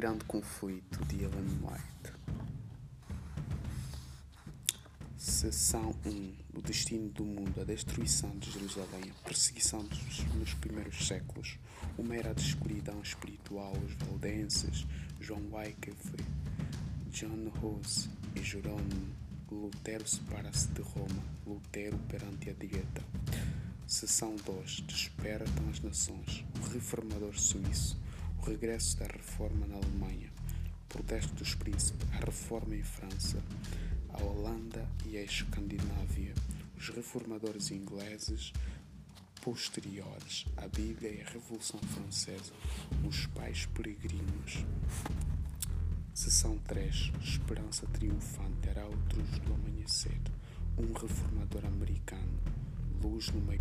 Grande Conflito de Ellen White. Seção 1 O destino do mundo, a destruição de Jerusalém, a perseguição dos, nos primeiros séculos, uma era de escuridão espiritual, os valdenses, João Wycliffe, John Rose e Jerônimo. Lutero separa-se de Roma, Lutero perante a dieta. Seção 2 Despertam as nações, o reformador suíço, o regresso da reforma na Alemanha, o protesto dos príncipes, a reforma em França, a Holanda e a Escandinávia, os reformadores ingleses posteriores, a Bíblia e a Revolução Francesa, os pais peregrinos. Seção 3 Esperança triunfante era outros do amanhecer, um reformador americano, luz no meio.